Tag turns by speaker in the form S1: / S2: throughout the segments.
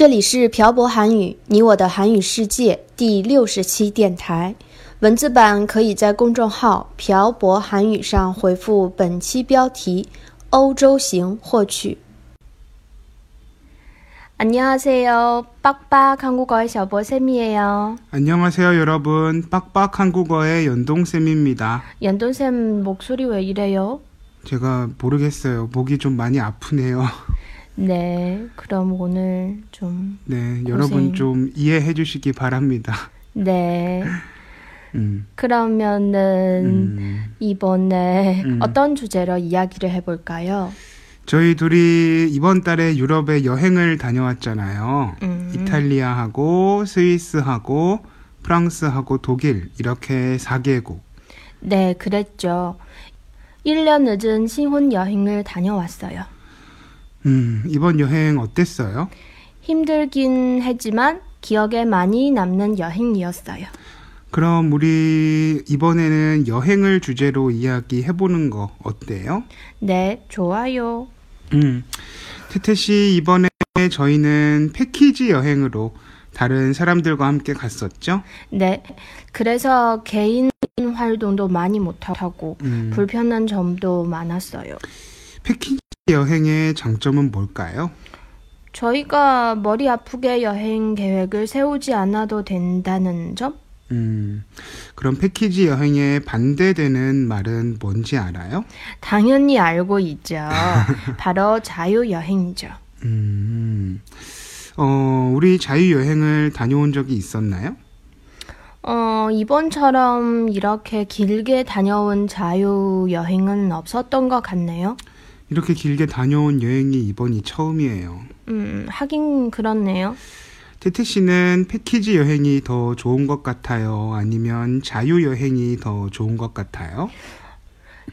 S1: 这里是朴博韩语，你我的韩语世界第六十期电台。文字版可以在公众号“朴博韩语”上回复本期标题“欧洲行”获取。 안녕하세요. 빡빡 한국어의 셔보쌤이에요.
S2: 안녕하세요, 여러분. 빡빡 한국어의 연동쌤입니다.
S1: 연돈쌤 목소리 왜 이래요?
S2: 제가 모르겠어요. 목이 좀 많이 아프네요.
S1: 네, 그럼 오늘 좀,
S2: 네, 여러분 좀 이해해 주시기 바랍니다.
S1: 네.
S2: 음,
S1: 그러면은,
S2: 음.
S1: 이번에
S2: 음.
S1: 어떤 주제로 이야기를 해볼까요?
S2: 저희 둘이 이번 달에 유럽에 여행을 다녀왔잖아요.
S1: 음.
S2: 이탈리아하고 스위스하고 프랑스하고 독일 이렇게 4개국.
S1: 네, 그랬죠. 1년 늦은 신혼 여행을 다녀왔어요.
S2: 음, 이번 여행 어땠어요?
S1: 힘들긴 했지만 기억에 많이 남는 여행이었어요.
S2: 그럼 우리 이번에는 여행을 주제로 이야기해 보는 거 어때요?
S1: 네, 좋아요.
S2: 음. 태태 씨 이번에 저희는 패키지 여행으로 다른 사람들과 함께 갔었죠?
S1: 네, 그래서 개인 활동도 많이 못하고
S2: 음.
S1: 불편한 점도 많았어요.
S2: 패키지 여행의 장점은 뭘까요?
S1: 저희가 머리 아프게 여행 계획을 세우지 않아도 된다는 점?
S2: 음. 그럼 패키지 여행에 반대되는 말은 뭔지 알아요?
S1: 당연히 알고 있죠. 바로 자유여행이죠.
S2: 음. 어, 우리 자유 여행을 다녀온 적이 있었나요?
S1: 어, 이번처럼 이렇게 길게 다녀온 자유여행은 없었던 것 같네요.
S2: 이렇게 길게 다녀온 여행이 이번이 처음이에요.
S1: 음, 하긴 그렇네요.
S2: 태태 씨는 패키지 여행이 더 좋은 것 같아요? 아니면 자유 여행이 더 좋은 것 같아요?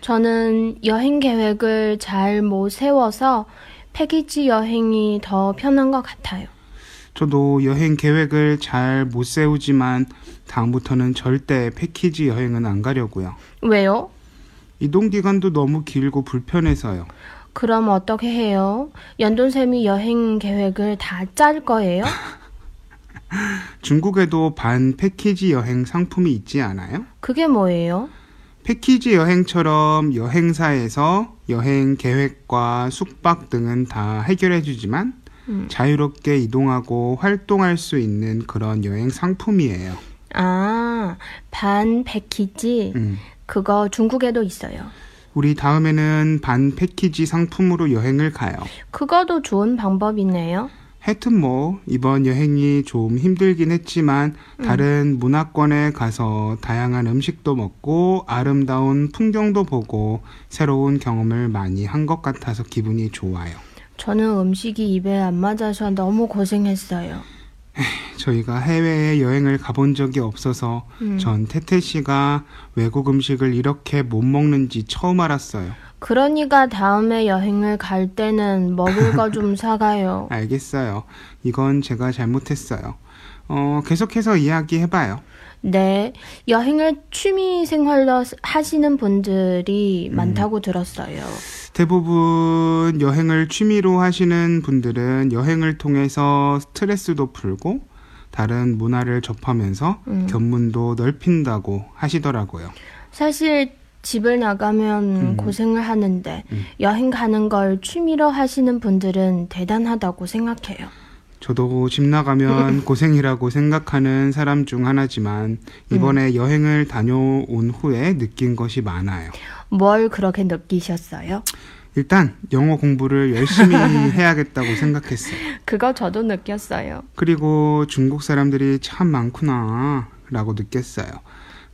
S1: 저는 여행 계획을 잘 못 세워서 패키지 여행이 더 편한 것 같아요.
S2: 저도 여행 계획을 잘 못 세우지만 다음부터는 절대 패키지 여행은 안 가려고요.
S1: 왜요?
S2: 이동 기간도 너무 길고 불편해서요.
S1: 그럼 어떻게 해요? 연돈쌤이 여행 계획을 다 짤 거예요?
S2: 중국에도 반 패키지 여행 상품이 있지 않아요?
S1: 그게 뭐예요?
S2: 패키지 여행처럼 여행사에서 여행 계획과 숙박 등은 다 해결해 주지만
S1: 음.
S2: 자유롭게 이동하고 활동할 수 있는 그런 여행 상품이에요.
S1: 아, 반 패키지.
S2: 음.
S1: 그거 중국에도 있어요.
S2: 우리 다음에는 반 패키지 상품으로 여행을 가요.
S1: 그거도 좋은 방법이네요.
S2: 하여튼 뭐 이번 여행이 좀 힘들긴 했지만 다른 문화권에 가서 다양한 음식도 먹고 아름다운 풍경도 보고 새로운 경험을 많이 한 것 같아서 기분이 좋아요.
S1: 저는 음식이 입에 안 맞아서 너무 고생했어요.
S2: 저희가 해외에 여행을 가본 적이 없어서
S1: 음.
S2: 전 태태 씨가 외국 음식을 이렇게 못 먹는지 처음 알았어요.
S1: 그러니까 다음에 여행을 갈 때는 먹을 거 좀 사가요.
S2: 알겠어요. 이건 제가 잘못했어요. 어, 계속해서 이야기해봐요.
S1: 네, 여행을 취미 생활로 하시는 분들이 많다고 들었어요.
S2: 대부분 여행을 취미로 하시는 분들은 여행을 통해서 스트레스도 풀고 다른 문화를 접하면서
S1: 음.
S2: 견문도 넓힌다고 하시더라고요.
S1: 사실 집을 나가면
S2: 음.
S1: 고생을 하는데
S2: 음.
S1: 여행 가는 걸 취미로 하시는 분들은 대단하다고 생각해요.
S2: 저도 집 나가면 고생이라고 생각하는 사람 중 하나지만 이번에 여행을 다녀온 후에 느낀 것이 많아요.
S1: 뭘 그렇게 느끼셨어요?
S2: 일단 영어 공부를 열심히 해야겠다고 생각했어요.
S1: 그거 저도 느꼈어요.
S2: 그리고 중국 사람들이 참 많구나 라고 느꼈어요.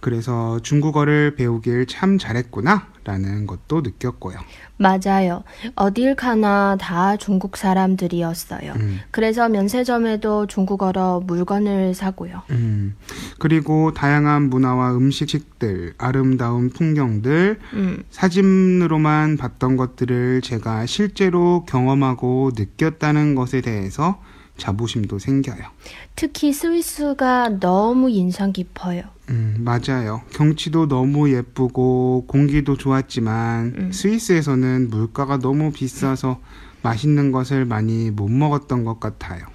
S2: 그래서 중국어를 배우길 참 잘했구나 라는 것도 느꼈고요.
S1: 맞아요. 어딜 가나 다 중국 사람들이었어요.
S2: 음.
S1: 그래서 면세점에도 중국어로 물건을 사고요.
S2: 음, 그리고 다양한 문화와 음식들, 아름다운 풍경들,
S1: 음,
S2: 사진으로만 봤던 것들을 제가 실제로 경험하고 느꼈다는 것에 대해서 자부심도 생겨요.
S1: 특히 스위스가 너무 인상 깊어요.
S2: 음, 맞아요. 경치도 너무 예쁘고 공기도 좋았지만
S1: 음.
S2: 스위스에서는 물가가 너무 비싸서 맛있는 것을 많이 못 먹었던 것 같아요.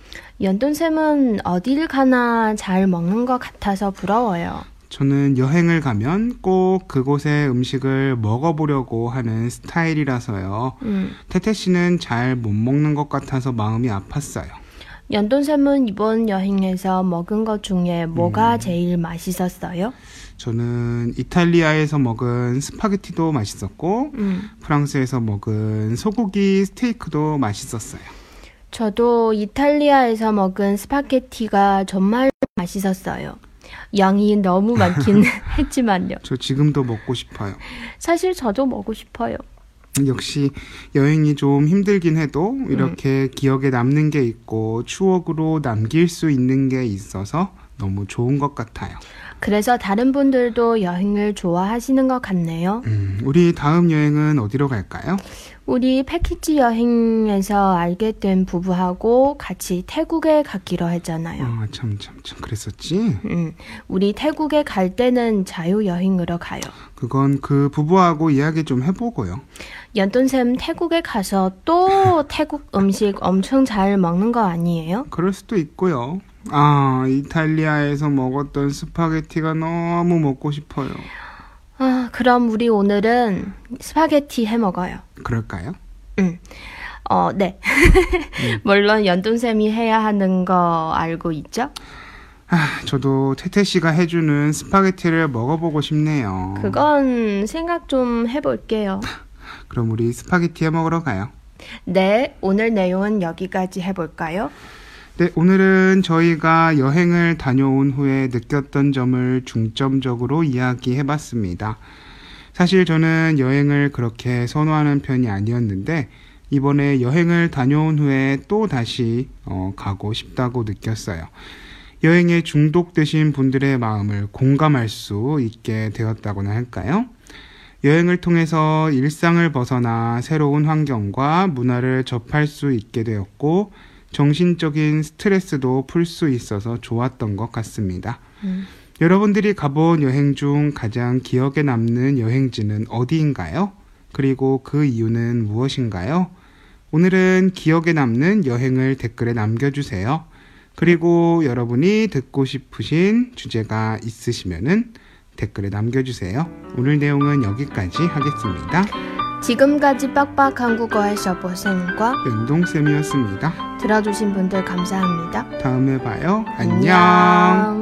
S1: 연돈쌤은 어딜 가나 잘 먹는 것 같아서 부러워요.
S2: 저는 여행을 가면 꼭 그곳의 음식을 먹어보려고 하는 스타일이라서요.
S1: 음,
S2: 태태 씨는 잘 못 먹는 것 같아서 마음이 아팠어요.
S1: 연돈쌤은 이번 여행에서 먹은 것 중에 뭐가 제일 맛있었어요?
S2: 저는 이탈리아에서 먹은 스파게티도 맛있었고,
S1: 음,
S2: 프랑스에서 먹은 소고기 스테이크도 맛있었어요.
S1: 저도 이탈리아에서 먹은 스파게티가 정말 맛있었어요. 양이 너무 많긴 했지만요.
S2: 저 지금도 먹고 싶어요.
S1: 사실 저도 먹고 싶어요.
S2: 역시 여행이 좀 힘들긴 해도 이렇게 기억에 남는 게 있고 추억으로 남길 수 있는 게 있어서 너무 좋은 것 같아요.
S1: 그래서 다른 분들도 여행을 좋아하시는 것 같네요.
S2: 음, 우리 다음 여행은 어디로 갈까요?
S1: 우리 패키지 여행에서 알게 된 부부하고 같이 태국에 가기로 했잖아요.
S2: 아, 참, 참, 참, 그랬었지?
S1: 음, 우리 태국에 갈 때는 자유 여행으로 가요.
S2: 그건 그 부부하고 이야기 좀 해보고요.
S1: 연돈쌤 태국에 가서 또 태국 음식 엄청 잘 먹는 거 아니에요?
S2: 그럴 수도 있고요. 아, 이탈리아에서 먹었던 스파게티가 너무 먹고 싶어요.
S1: 아, 그럼 우리 오늘은 스파게티 해 먹어요.
S2: 그럴까요?
S1: 어, 네. 물론 연동쌤이 해야 하는 거 알고 있죠?
S2: 아, 저도 태태 씨가 해주는 스파게티를 먹어보고 싶네요.
S1: 그건 생각 좀 해볼게요.
S2: 그럼 우리 스파게티 해 먹으러 가요.
S1: 네, 오늘 내용은 여기까지 해볼까요?
S2: 네, 오늘은 저희가 여행을 다녀온 후에 느꼈던 점을 중점적으로 이야기해 봤습니다. 사실 저는 여행을 그렇게 선호하는 편이 아니었는데, 이번에 여행을 다녀온 후에 또 다시 어, 가고 싶다고 느꼈어요. 여행에 중독되신 분들의 마음을 공감할 수 있게 되었다고나 할까요? 여행을 통해서 일상을 벗어나 새로운 환경과 문화를 접할 수 있게 되었고, 정신적인 스트레스도 풀 수 있어서 좋았던 것 같습니다.
S1: 음.
S2: 여러분들이 가본 여행 중 가장 기억에 남는 여행지는 어디인가요? 그리고 그 이유는 무엇인가요? 오늘은 기억에 남는 여행을 댓글에 남겨주세요. 그리고 여러분이 듣고 싶으신 주제가 있으시면은 댓글에 남겨주세요. 오늘 내용은 여기까지 하겠습니다.
S1: 지금까지 빡빡 한국어의 셔보생과
S2: 연동쌤이었습니다.
S1: 들어주신 분들 감사합니다.
S2: 다음에 봐요.
S1: 안녕.
S2: 안녕.